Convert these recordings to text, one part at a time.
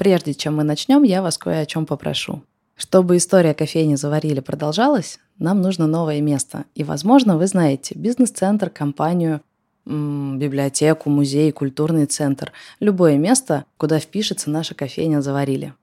Прежде чем мы начнем, я вас кое о чем попрошу. Чтобы история кофейни «Заварили» продолжалась, нам нужно новое место. И, возможно, вы знаете бизнес-центр, компанию, библиотеку, музей, культурный центр. Любое место, куда впишется наша кофейня «Заварили».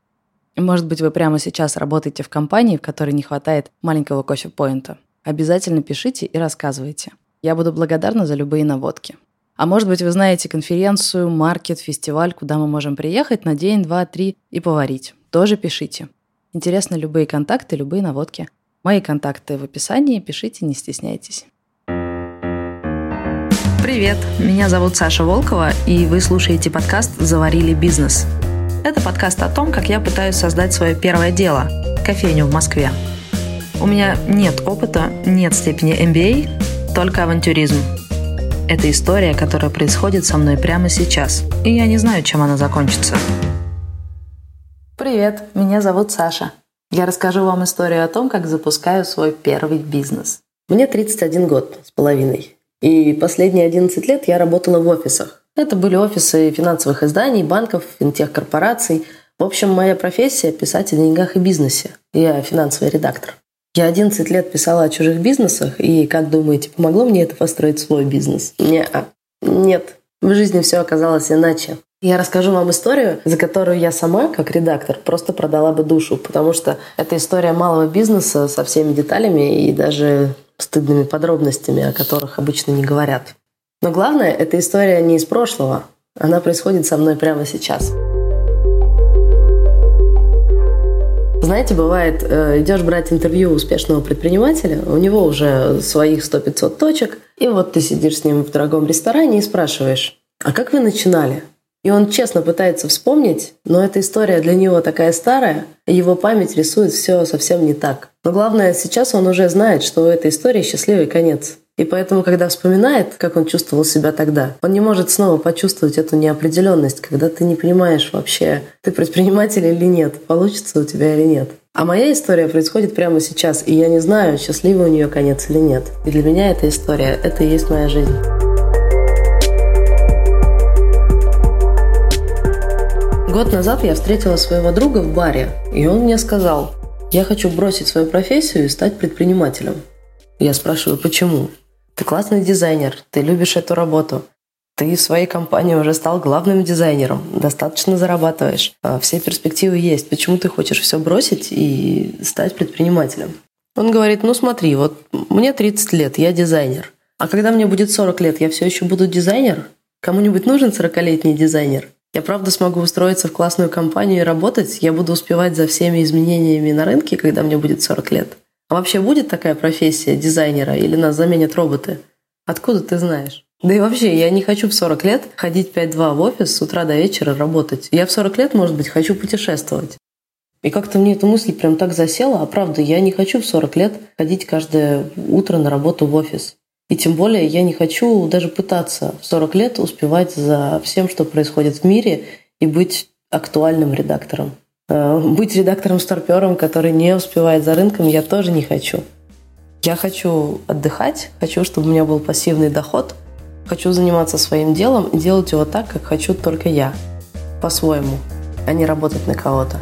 Может быть, вы прямо сейчас работаете в компании, в которой не хватает маленького кофе-поинта. Обязательно пишите и рассказывайте. Я буду благодарна за любые наводки. А может быть, вы знаете конференцию, маркет, фестиваль, куда мы можем приехать на день, два, три и поварить. Тоже пишите. Интересны любые контакты, любые наводки. Мои контакты в описании, пишите, не стесняйтесь. Привет, меня зовут Саша Волкова, и вы слушаете подкаст «Заварили бизнес». Это подкаст о том, как я пытаюсь создать свое первое дело – кофейню в Москве. У меня нет опыта, нет степени MBA, только авантюризм – это история, которая происходит со мной прямо сейчас, и я не знаю, чем она закончится. Привет, меня зовут Саша. Я расскажу вам историю о том, как запускаю свой первый бизнес. Мне 31 год с половиной. И последние 11 лет я работала в офисах. Это были офисы финансовых изданий, банков, финтех-корпораций. В общем, моя профессия – писать о деньгах и бизнесе. Я финансовый редактор. Я 11 лет писала о чужих бизнесах, и, как думаете, помогло мне это построить свой бизнес? Не, -а. Нет. В жизни все оказалось иначе. Я расскажу вам историю, за которую я сама, как редактор, просто продала бы душу, потому что это история малого бизнеса со всеми деталями и даже стыдными подробностями, о которых обычно не говорят. Но главное, эта история не из прошлого. Она происходит со мной прямо сейчас. Знаете, бывает, э, идешь брать интервью успешного предпринимателя, у него уже своих 100-500 точек, и вот ты сидишь с ним в дорогом ресторане и спрашиваешь, а как вы начинали? И он честно пытается вспомнить, но эта история для него такая старая, и его память рисует все совсем не так. Но главное, сейчас он уже знает, что у этой истории счастливый конец. И поэтому, когда вспоминает, как он чувствовал себя тогда, он не может снова почувствовать эту неопределенность, когда ты не понимаешь вообще, ты предприниматель или нет, получится у тебя или нет. А моя история происходит прямо сейчас, и я не знаю, счастливый у нее конец или нет. И для меня эта история – это и есть моя жизнь. Год назад я встретила своего друга в баре, и он мне сказал, я хочу бросить свою профессию и стать предпринимателем. Я спрашиваю, почему? Ты классный дизайнер, ты любишь эту работу. Ты в своей компании уже стал главным дизайнером, достаточно зарабатываешь. А все перспективы есть. Почему ты хочешь все бросить и стать предпринимателем? Он говорит, ну смотри, вот мне 30 лет, я дизайнер. А когда мне будет 40 лет, я все еще буду дизайнер? Кому-нибудь нужен 40-летний дизайнер? Я правда смогу устроиться в классную компанию и работать? Я буду успевать за всеми изменениями на рынке, когда мне будет 40 лет? А вообще будет такая профессия дизайнера или нас заменят роботы? Откуда ты знаешь? Да и вообще, я не хочу в 40 лет ходить 5-2 в офис с утра до вечера работать. Я в 40 лет, может быть, хочу путешествовать. И как-то мне эта мысль прям так засела, а правда, я не хочу в 40 лет ходить каждое утро на работу в офис. И тем более я не хочу даже пытаться в 40 лет успевать за всем, что происходит в мире, и быть актуальным редактором. Э, быть редактором-старпером, который не успевает за рынком, я тоже не хочу. Я хочу отдыхать, хочу, чтобы у меня был пассивный доход, хочу заниматься своим делом и делать его так, как хочу только я, по-своему, а не работать на кого-то.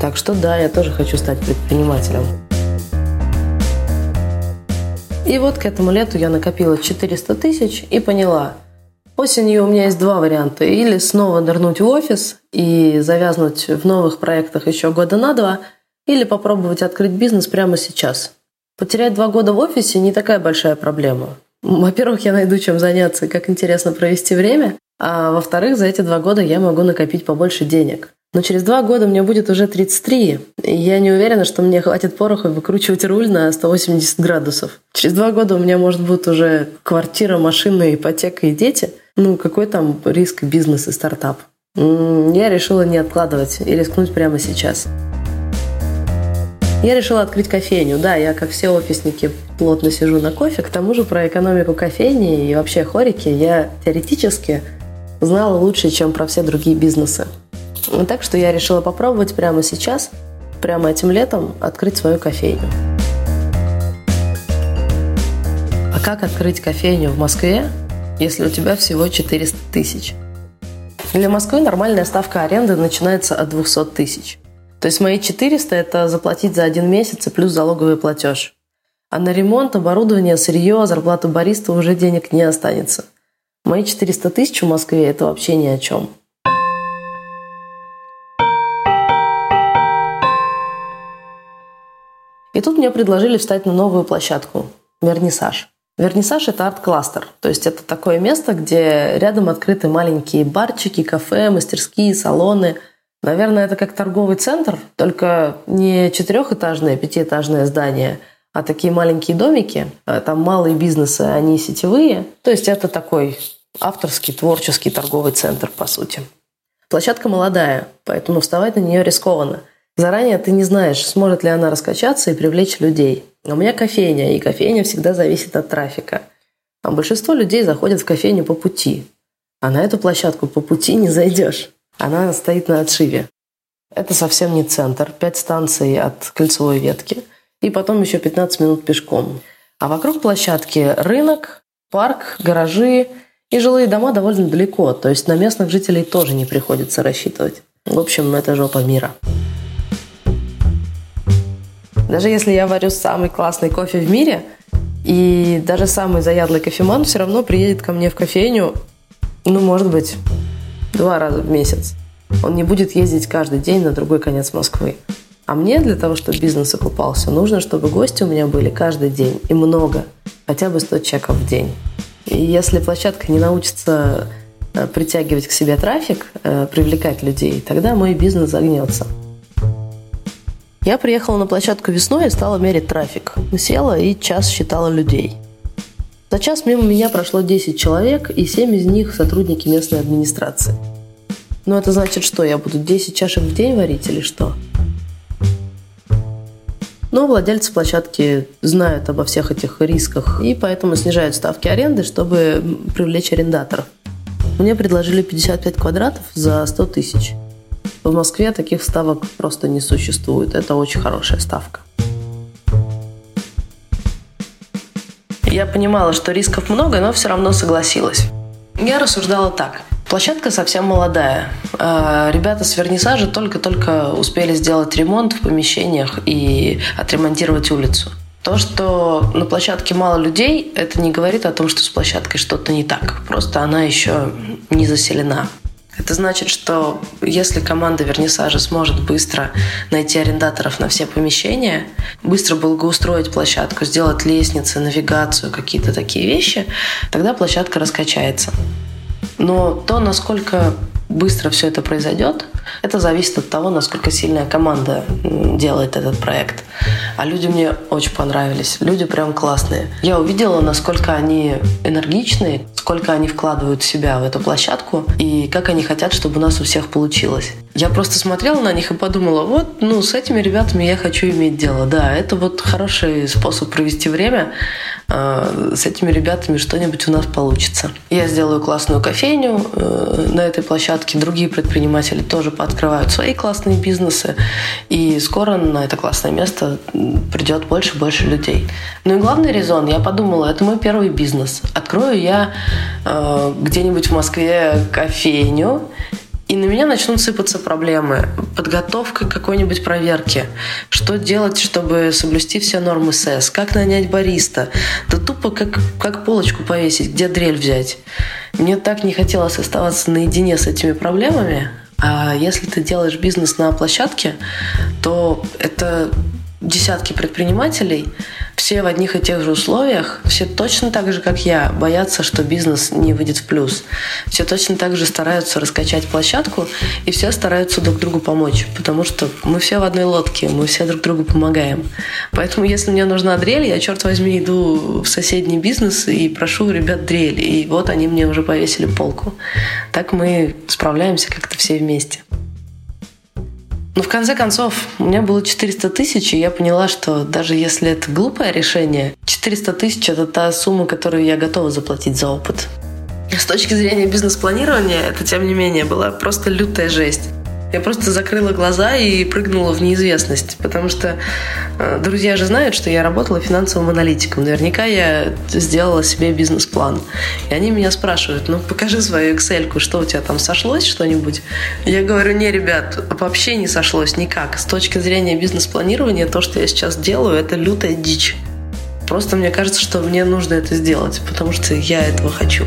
Так что да, я тоже хочу стать предпринимателем. И вот к этому лету я накопила 400 тысяч и поняла – Осенью у меня есть два варианта. Или снова нырнуть в офис и завязнуть в новых проектах еще года на два, или попробовать открыть бизнес прямо сейчас. Потерять два года в офисе не такая большая проблема. Во-первых, я найду чем заняться, как интересно провести время, а во-вторых, за эти два года я могу накопить побольше денег. Но через два года мне будет уже 33, и я не уверена, что мне хватит пороха выкручивать руль на 180 градусов. Через два года у меня может быть уже квартира, машина, ипотека и дети. Ну, какой там риск бизнес и стартап? Я решила не откладывать и рискнуть прямо сейчас. Я решила открыть кофейню. Да, я, как все офисники, плотно сижу на кофе. К тому же про экономику кофейни и вообще хорики я теоретически знала лучше, чем про все другие бизнесы. Так что я решила попробовать прямо сейчас, прямо этим летом, открыть свою кофейню. А как открыть кофейню в Москве, если у тебя всего 400 тысяч? Для Москвы нормальная ставка аренды начинается от 200 тысяч. То есть мои 400 – это заплатить за один месяц и плюс залоговый платеж. А на ремонт, оборудование, сырье, зарплату бариста уже денег не останется. Мои 400 тысяч в Москве – это вообще ни о чем. И тут мне предложили встать на новую площадку – Вернисаж. Вернисаж – это арт-кластер, то есть это такое место, где рядом открыты маленькие барчики, кафе, мастерские, салоны. Наверное, это как торговый центр, только не четырехэтажное, пятиэтажное здание, а такие маленькие домики. Э, там малые бизнесы, они сетевые. То есть это такой авторский, творческий торговый центр, по сути. Площадка молодая, поэтому вставать на нее рискованно. Заранее ты не знаешь, сможет ли она раскачаться и привлечь людей. У меня кофейня, и кофейня всегда зависит от трафика. А большинство людей заходят в кофейню по пути. А на эту площадку по пути не зайдешь. Она стоит на отшиве. Это совсем не центр. Пять станций от кольцевой ветки. И потом еще 15 минут пешком. А вокруг площадки рынок, парк, гаражи и жилые дома довольно далеко. То есть на местных жителей тоже не приходится рассчитывать. В общем, это жопа мира. Даже если я варю самый классный кофе в мире, и даже самый заядлый кофеман все равно приедет ко мне в кофейню, ну, может быть, два раза в месяц. Он не будет ездить каждый день на другой конец Москвы. А мне для того, чтобы бизнес окупался, нужно, чтобы гости у меня были каждый день и много, хотя бы 100 чеков в день. И если площадка не научится э, притягивать к себе трафик, э, привлекать людей, тогда мой бизнес загнется. Я приехала на площадку весной и стала мерить трафик. Села и час считала людей. За час мимо меня прошло 10 человек, и 7 из них сотрудники местной администрации. Но это значит что? Я буду 10 чашек в день варить или что? Но владельцы площадки знают обо всех этих рисках и поэтому снижают ставки аренды, чтобы привлечь арендаторов. Мне предложили 55 квадратов за 100 тысяч. В Москве таких ставок просто не существует. Это очень хорошая ставка. Я понимала, что рисков много, но все равно согласилась. Я рассуждала так. Площадка совсем молодая. А, ребята с вернисажа только-только успели сделать ремонт в помещениях и отремонтировать улицу. То, что на площадке мало людей, это не говорит о том, что с площадкой что-то не так. Просто она еще не заселена. Это значит, что если команда вернисажа сможет быстро найти арендаторов на все помещения, быстро благоустроить площадку, сделать лестницы, навигацию, какие-то такие вещи, тогда площадка раскачается. Но то, насколько быстро все это произойдет, это зависит от того, насколько сильная команда делает этот проект. А люди мне очень понравились. Люди прям классные. Я увидела, насколько они энергичные, сколько они вкладывают себя в эту площадку и как они хотят, чтобы у нас у всех получилось. Я просто смотрела на них и подумала, вот, ну, с этими ребятами я хочу иметь дело. Да, это вот хороший способ провести время. Э, с этими ребятами что-нибудь у нас получится. Я сделаю классную кофейню э, на этой площадке. Другие предприниматели тоже пооткрывают свои классные бизнесы. И скоро на это классное место придет больше и больше людей. Ну и главный резон, я подумала, это мой первый бизнес. Открою я э, где-нибудь в Москве кофейню, и на меня начнут сыпаться проблемы. Подготовка какой-нибудь проверки. Что делать, чтобы соблюсти все нормы СЭС? Как нанять бариста? Да тупо как, как полочку повесить, где дрель взять. Мне так не хотелось оставаться наедине с этими проблемами. А если ты делаешь бизнес на площадке, то это десятки предпринимателей, все в одних и тех же условиях, все точно так же, как я, боятся, что бизнес не выйдет в плюс. Все точно так же стараются раскачать площадку, и все стараются друг другу помочь, потому что мы все в одной лодке, мы все друг другу помогаем. Поэтому, если мне нужна дрель, я, черт возьми, иду в соседний бизнес и прошу ребят дрель, и вот они мне уже повесили полку. Так мы справляемся как-то все вместе. Но в конце концов, у меня было 400 тысяч, и я поняла, что даже если это глупое решение, 400 тысяч – это та сумма, которую я готова заплатить за опыт. С точки зрения бизнес-планирования, это, тем не менее, была просто лютая жесть. Я просто закрыла глаза и прыгнула в неизвестность, потому что э, друзья же знают, что я работала финансовым аналитиком. Наверняка я сделала себе бизнес-план. И они меня спрашивают, ну покажи свою Excel, что у тебя там сошлось что-нибудь? Я говорю, не, ребят, вообще не сошлось никак. С точки зрения бизнес-планирования то, что я сейчас делаю, это лютая дичь. Просто мне кажется, что мне нужно это сделать, потому что я этого хочу.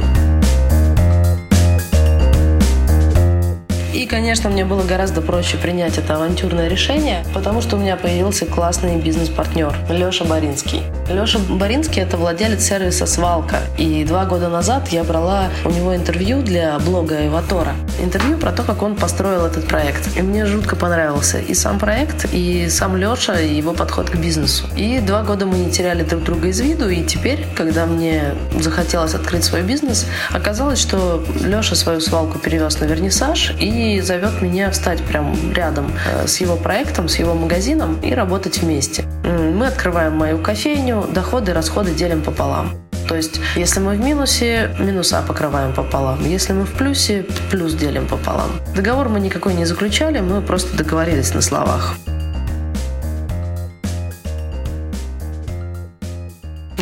Конечно, мне было гораздо проще принять это авантюрное решение, потому что у меня появился классный бизнес-партнер Леша Боринский. Леша Боринский – это владелец сервиса «Свалка». И два года назад я брала у него интервью для блога «Эватора». Интервью про то, как он построил этот проект. И мне жутко понравился и сам проект, и сам Леша, и его подход к бизнесу. И два года мы не теряли друг друга из виду, и теперь, когда мне захотелось открыть свой бизнес, оказалось, что Леша свою свалку перевез на вернисаж и зовет меня встать прямо рядом э, с его проектом, с его магазином и работать вместе. Мы открываем мою кофейню, доходы и расходы делим пополам. То есть, если мы в минусе, минуса покрываем пополам. Если мы в плюсе, плюс делим пополам. Договор мы никакой не заключали, мы просто договорились на словах.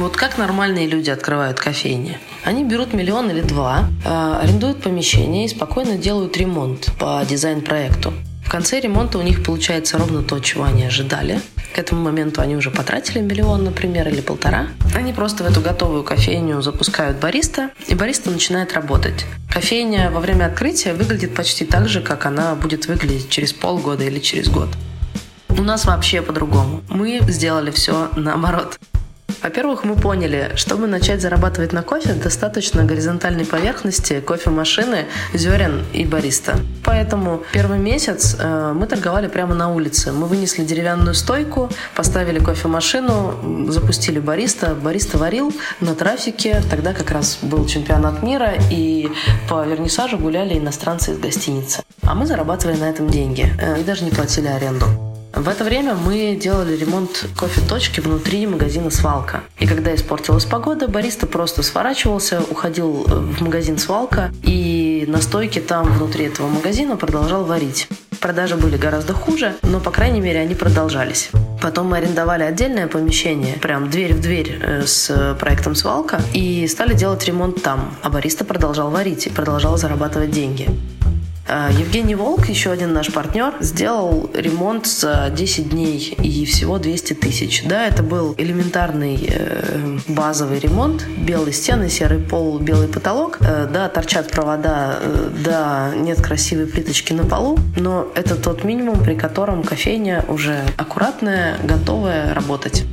Вот как нормальные люди открывают кофейни? Они берут миллион или два, э, арендуют помещение и спокойно делают ремонт по дизайн-проекту. В конце ремонта у них получается ровно то, чего они ожидали. К этому моменту они уже потратили миллион, например, или полтора. Они просто в эту готовую кофейню запускают бариста, и бариста начинает работать. Кофейня во время открытия выглядит почти так же, как она будет выглядеть через полгода или через год. У нас вообще по-другому. Мы сделали все наоборот. Во-первых, мы поняли, чтобы начать зарабатывать на кофе, достаточно горизонтальной поверхности кофемашины, зерен и бариста. Поэтому первый месяц э, мы торговали прямо на улице. Мы вынесли деревянную стойку, поставили кофемашину, запустили бариста. Бариста варил на трафике. Тогда как раз был чемпионат мира, и по вернисажу гуляли иностранцы из гостиницы. А мы зарабатывали на этом деньги э, и даже не платили аренду. В это время мы делали ремонт кофе-точки внутри магазина «Свалка». И когда испортилась погода, бариста просто сворачивался, уходил э, в магазин «Свалка» и на стойке там внутри этого магазина продолжал варить. Продажи были гораздо хуже, но, по крайней мере, они продолжались. Потом мы арендовали отдельное помещение, прям дверь в дверь э, с проектом «Свалка» и стали делать ремонт там. А бариста продолжал варить и продолжал зарабатывать деньги. А, Евгений Волк, еще один наш партнер, сделал ремонт за 10 дней и всего 200 тысяч. Да, это был элементарный э, базовый ремонт. Белые стены, серый пол, белый потолок. Э, да, торчат провода, э, да, нет красивой плиточки на полу, но это тот минимум, при котором кофейня уже аккуратная, готовая работать.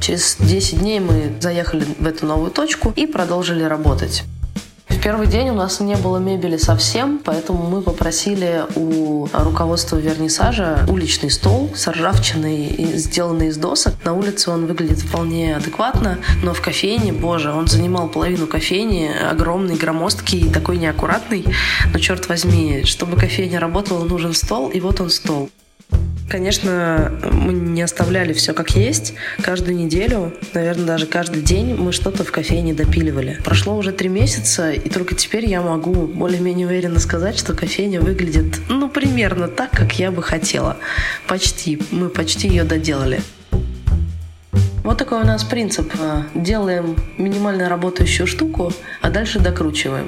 Через 10 дней мы заехали в эту новую точку и продолжили работать. В первый день у нас не было мебели совсем, поэтому мы попросили у руководства вернисажа уличный стол с ржавчиной, сделанный из досок. На улице он выглядит вполне адекватно, но в кофейне, боже, он занимал половину кофейни, огромный, громоздкий, такой неаккуратный. Но черт возьми, чтобы кофейня работала, нужен стол, и вот он стол. Конечно, мы не оставляли все как есть. Каждую неделю, наверное, даже каждый день мы что-то в кофейне допиливали. Прошло уже три месяца, и только теперь я могу более-менее уверенно сказать, что кофейня выглядит, ну, примерно так, как я бы хотела. Почти. Мы почти ее доделали. Вот такой у нас принцип. Делаем минимально работающую штуку, а дальше докручиваем.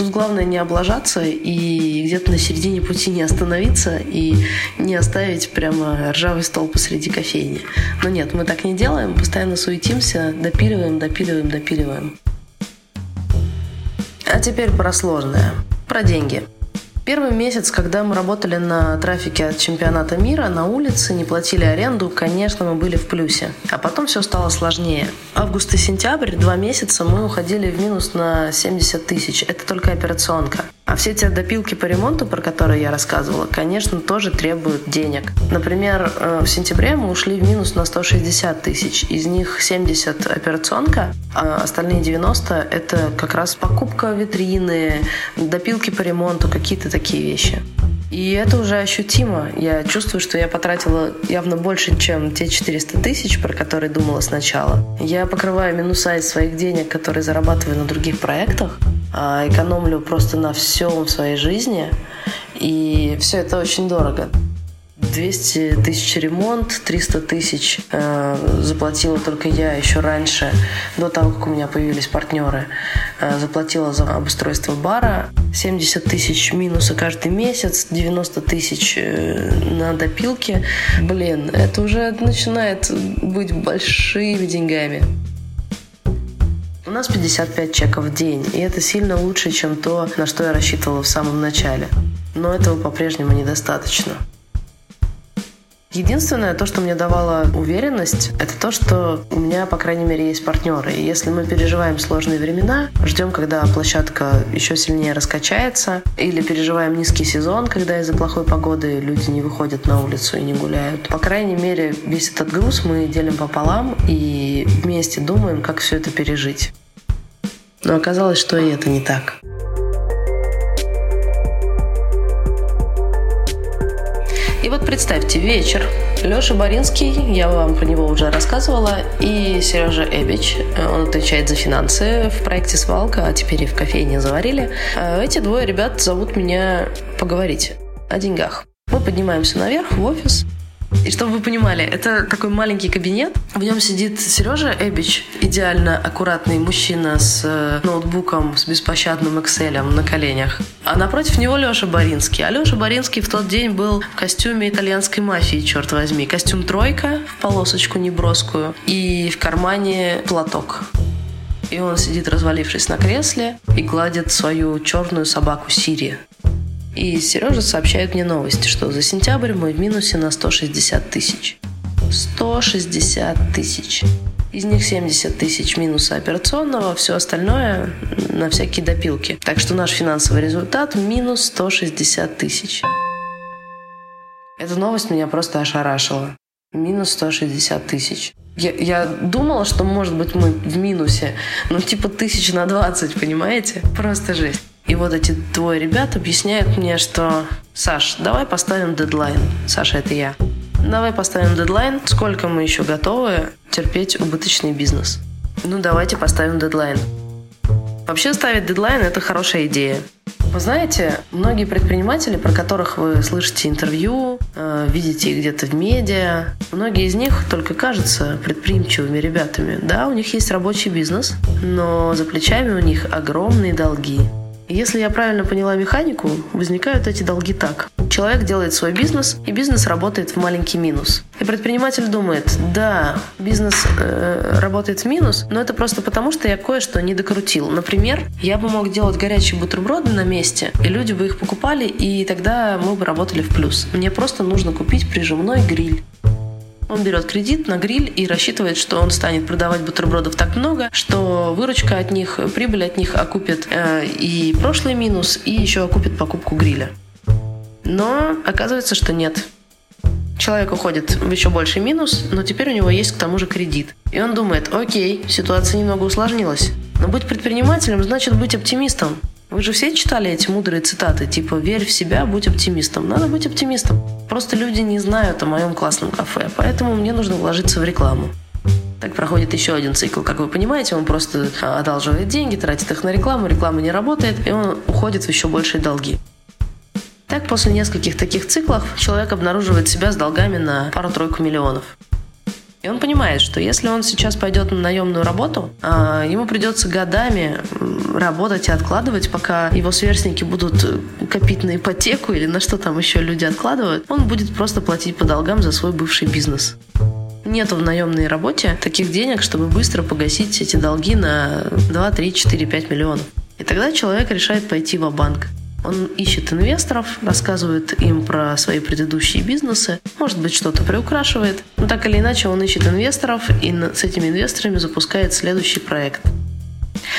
Тут главное не облажаться и где-то на середине пути не остановиться и не оставить прямо ржавый стол посреди кофейни. Но нет, мы так не делаем, постоянно суетимся, допиливаем, допиливаем, допиливаем. А теперь про сложное. Про деньги. Первый месяц, когда мы работали на трафике от чемпионата мира, на улице, не платили аренду, конечно, мы были в плюсе. А потом все стало сложнее. Август и сентябрь, два месяца, мы уходили в минус на 70 тысяч. Это только операционка. А все те допилки по ремонту, про которые я рассказывала, конечно, тоже требуют денег. Например, э, в сентябре мы ушли в минус на 160 тысяч. Из них 70 операционка, а остальные 90 это как раз покупка витрины, допилки по ремонту, какие-то такие вещи. И это уже ощутимо. Я чувствую, что я потратила явно больше, чем те 400 тысяч, про которые думала сначала. Я покрываю минуса из своих денег, которые зарабатываю на других проектах, а экономлю просто на всем в своей жизни. И все это очень дорого. 200 тысяч ремонт, 300 тысяч э, заплатила только я еще раньше, до того, как у меня появились партнеры. Э, заплатила за обустройство бара. 70 тысяч минуса каждый месяц, 90 тысяч э, на допилке. Блин, это уже начинает быть большими деньгами. У нас 55 чеков в день, и это сильно лучше, чем то, на что я рассчитывала в самом начале. Но этого по-прежнему недостаточно. Единственное, то, что мне давало уверенность, это то, что у меня, по крайней мере, есть партнеры. И если мы переживаем сложные времена, ждем, когда площадка еще сильнее раскачается, или переживаем низкий сезон, когда из-за плохой погоды люди не выходят на улицу и не гуляют. По крайней мере, весь этот груз мы делим пополам и вместе думаем, как все это пережить. Но оказалось, что и это не так. Вот представьте, вечер. Леша Боринский, я вам про него уже рассказывала, и Сережа Эбич, он отвечает за финансы в проекте «Свалка», а теперь и в кофейне «Заварили». А эти двое ребят зовут меня поговорить о деньгах. Мы поднимаемся наверх в офис, и чтобы вы понимали, это такой маленький кабинет. В нем сидит Сережа Эбич, идеально аккуратный мужчина с э, ноутбуком, с беспощадным Excel на коленях. А напротив него Леша Боринский. А Леша Боринский в тот день был в костюме итальянской мафии, черт возьми. Костюм тройка в полосочку неброскую и в кармане платок. И он сидит, развалившись на кресле, и гладит свою черную собаку Сири. И Сережа сообщает мне новости, что за сентябрь мы в минусе на 160 тысяч. 160 тысяч. Из них 70 тысяч минуса операционного, все остальное на всякие допилки. Так что наш финансовый результат минус 160 тысяч. Эта новость меня просто ошарашила. Минус 160 тысяч. Я, я думала, что, может быть, мы в минусе, ну, типа тысяч на 20, понимаете? Просто жесть. И вот эти двое ребят объясняют мне, что «Саш, давай поставим дедлайн». Саша, это я. Давай поставим дедлайн. Сколько мы еще готовы терпеть убыточный бизнес? Ну, давайте поставим дедлайн. Вообще ставить дедлайн – это хорошая идея. Вы знаете, многие предприниматели, про которых вы слышите интервью, э, видите их где-то в медиа, многие из них только кажутся предприимчивыми ребятами. Да, у них есть рабочий бизнес, но за плечами у них огромные долги – если я правильно поняла механику, возникают эти долги так. Человек делает свой бизнес, и бизнес работает в маленький минус. И предприниматель думает, да, бизнес э, работает в минус, но это просто потому, что я кое-что не докрутил. Например, я бы мог делать горячие бутерброды на месте, и люди бы их покупали, и тогда мы бы работали в плюс. Мне просто нужно купить прижимной гриль. Он берет кредит на гриль и рассчитывает, что он станет продавать бутербродов так много, что выручка от них, прибыль от них окупит э, и прошлый минус, и еще окупит покупку гриля. Но оказывается, что нет. Человек уходит в еще больший минус, но теперь у него есть к тому же кредит. И он думает, окей, ситуация немного усложнилась. Но быть предпринимателем значит быть оптимистом. Вы же все читали эти мудрые цитаты, типа «верь в себя, будь оптимистом». Надо быть оптимистом. Просто люди не знают о моем классном кафе, поэтому мне нужно вложиться в рекламу. Так проходит еще один цикл. Как вы понимаете, он просто одалживает деньги, тратит их на рекламу, реклама не работает, и он уходит в еще большие долги. Так, после нескольких таких циклов человек обнаруживает себя с долгами на пару-тройку миллионов. И он понимает, что если он сейчас пойдет на наемную работу, а, ему придется годами работать и откладывать, пока его сверстники будут копить на ипотеку или на что там еще люди откладывают, он будет просто платить по долгам за свой бывший бизнес. Нету в наемной работе таких денег, чтобы быстро погасить эти долги на 2, 3, 4, 5 миллионов. И тогда человек решает пойти в банк он ищет инвесторов, рассказывает им про свои предыдущие бизнесы, может быть, что-то приукрашивает. Но так или иначе, он ищет инвесторов и с этими инвесторами запускает следующий проект.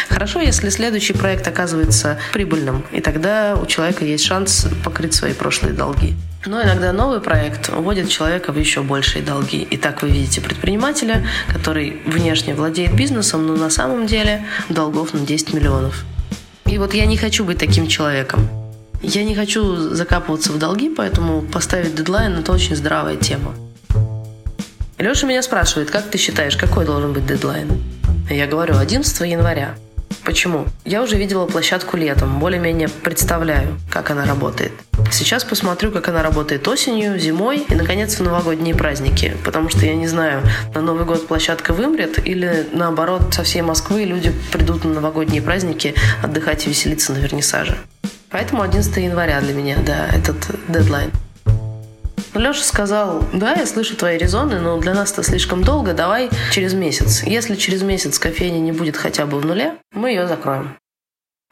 Хорошо, если следующий проект оказывается прибыльным, и тогда у человека есть шанс покрыть свои прошлые долги. Но иногда новый проект уводит человека в еще большие долги. И так вы видите предпринимателя, который внешне владеет бизнесом, но на самом деле долгов на 10 миллионов. И вот я не хочу быть таким человеком. Я не хочу закапываться в долги, поэтому поставить дедлайн – это очень здравая тема. Леша меня спрашивает, как ты считаешь, какой должен быть дедлайн? Я говорю, 11 января. Почему? Я уже видела площадку летом, более-менее представляю, как она работает. Сейчас посмотрю, как она работает осенью, зимой и, наконец, в новогодние праздники. Потому что я не знаю, на Новый год площадка вымрет или, наоборот, со всей Москвы люди придут на новогодние праздники отдыхать и веселиться на вернисаже. Поэтому 11 января для меня, да, этот дедлайн. Леша сказал, да, я слышу твои резоны, но для нас это слишком долго, давай через месяц. Если через месяц кофейня не будет хотя бы в нуле, мы ее закроем.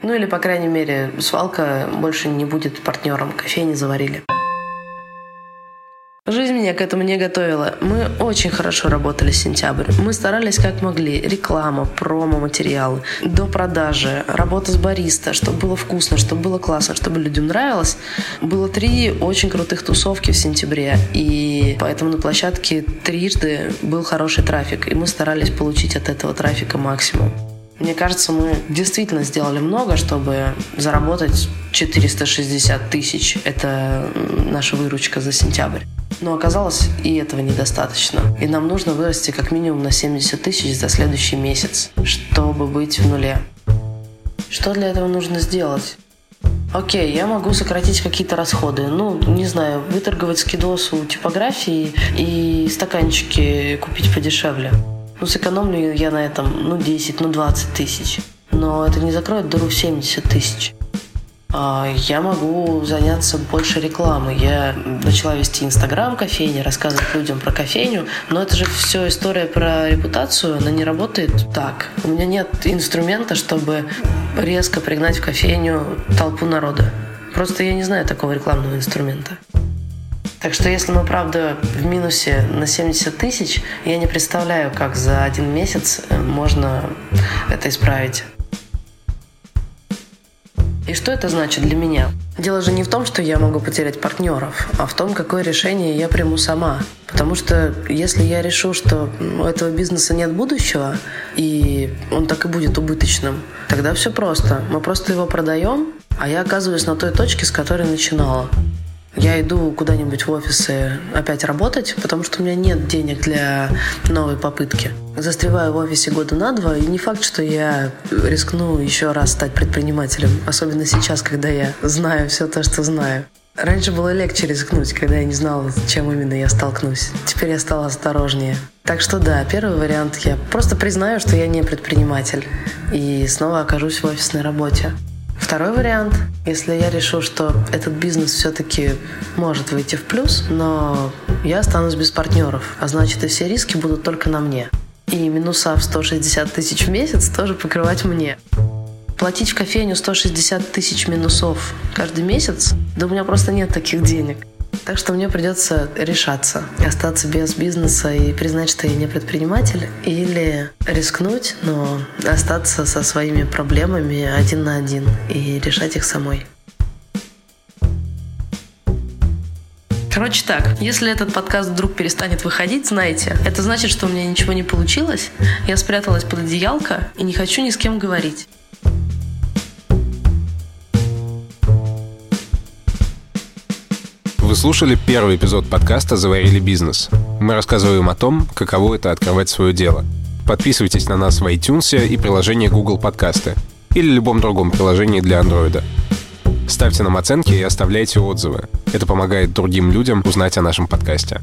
Ну или, по крайней мере, свалка больше не будет партнером, кофейни заварили. Жизнь меня к этому не готовила. Мы очень хорошо работали сентябрь. Мы старались как могли. Реклама, промо-материалы, до продажи, работа с бариста, чтобы было вкусно, чтобы было классно, чтобы людям нравилось. Было три очень крутых тусовки в сентябре. И поэтому на площадке трижды был хороший трафик. И мы старались получить от этого трафика максимум. Мне кажется, мы действительно сделали много, чтобы заработать 460 тысяч. Это наша выручка за сентябрь. Но оказалось, и этого недостаточно. И нам нужно вырасти как минимум на 70 тысяч за следующий месяц, чтобы быть в нуле. Что для этого нужно сделать? Окей, я могу сократить какие-то расходы. Ну, не знаю, выторговать скидос у типографии и стаканчики купить подешевле. Ну, сэкономлю я на этом, ну, 10, ну, 20 тысяч. Но это не закроет дыру в 70 тысяч. А, я могу заняться больше рекламой. Я начала вести Инстаграм кофейни, рассказывать людям про кофейню, но это же все история про репутацию, она не работает так. У меня нет инструмента, чтобы резко пригнать в кофейню толпу народа. Просто я не знаю такого рекламного инструмента. Так что если мы, правда, в минусе на 70 тысяч, я не представляю, как за один месяц э, можно это исправить. И что это значит для меня? Дело же не в том, что я могу потерять партнеров, а в том, какое решение я приму сама. Потому что если я решу, что у этого бизнеса нет будущего, и он так и будет убыточным, тогда все просто. Мы просто его продаем, а я оказываюсь на той точке, с которой начинала. Я иду куда-нибудь в офисы опять работать, потому что у меня нет денег для новой попытки. Застреваю в офисе года на два, и не факт, что я рискну еще раз стать предпринимателем, особенно сейчас, когда я знаю все то, что знаю. Раньше было легче рискнуть, когда я не знала, чем именно я столкнусь. Теперь я стала осторожнее. Так что да, первый вариант я просто признаю, что я не предприниматель и снова окажусь в офисной работе. Второй вариант, если я решу, что этот бизнес все-таки может выйти в плюс, но я останусь без партнеров, а значит и все риски будут только на мне. И минуса в 160 тысяч в месяц тоже покрывать мне. Платить в кофейню 160 тысяч минусов каждый месяц, да у меня просто нет таких денег. Так что мне придется решаться, остаться без бизнеса и признать, что я не предприниматель, или рискнуть, но остаться со своими проблемами один на один и решать их самой. Короче так, если этот подкаст вдруг перестанет выходить, знайте, это значит, что у меня ничего не получилось, я спряталась под одеялко и не хочу ни с кем говорить. Вы слушали первый эпизод подкаста «Заварили бизнес». Мы рассказываем о том, каково это открывать свое дело. Подписывайтесь на нас в iTunes и приложении Google Подкасты или любом другом приложении для Android. Ставьте нам оценки и оставляйте отзывы. Это помогает другим людям узнать о нашем подкасте.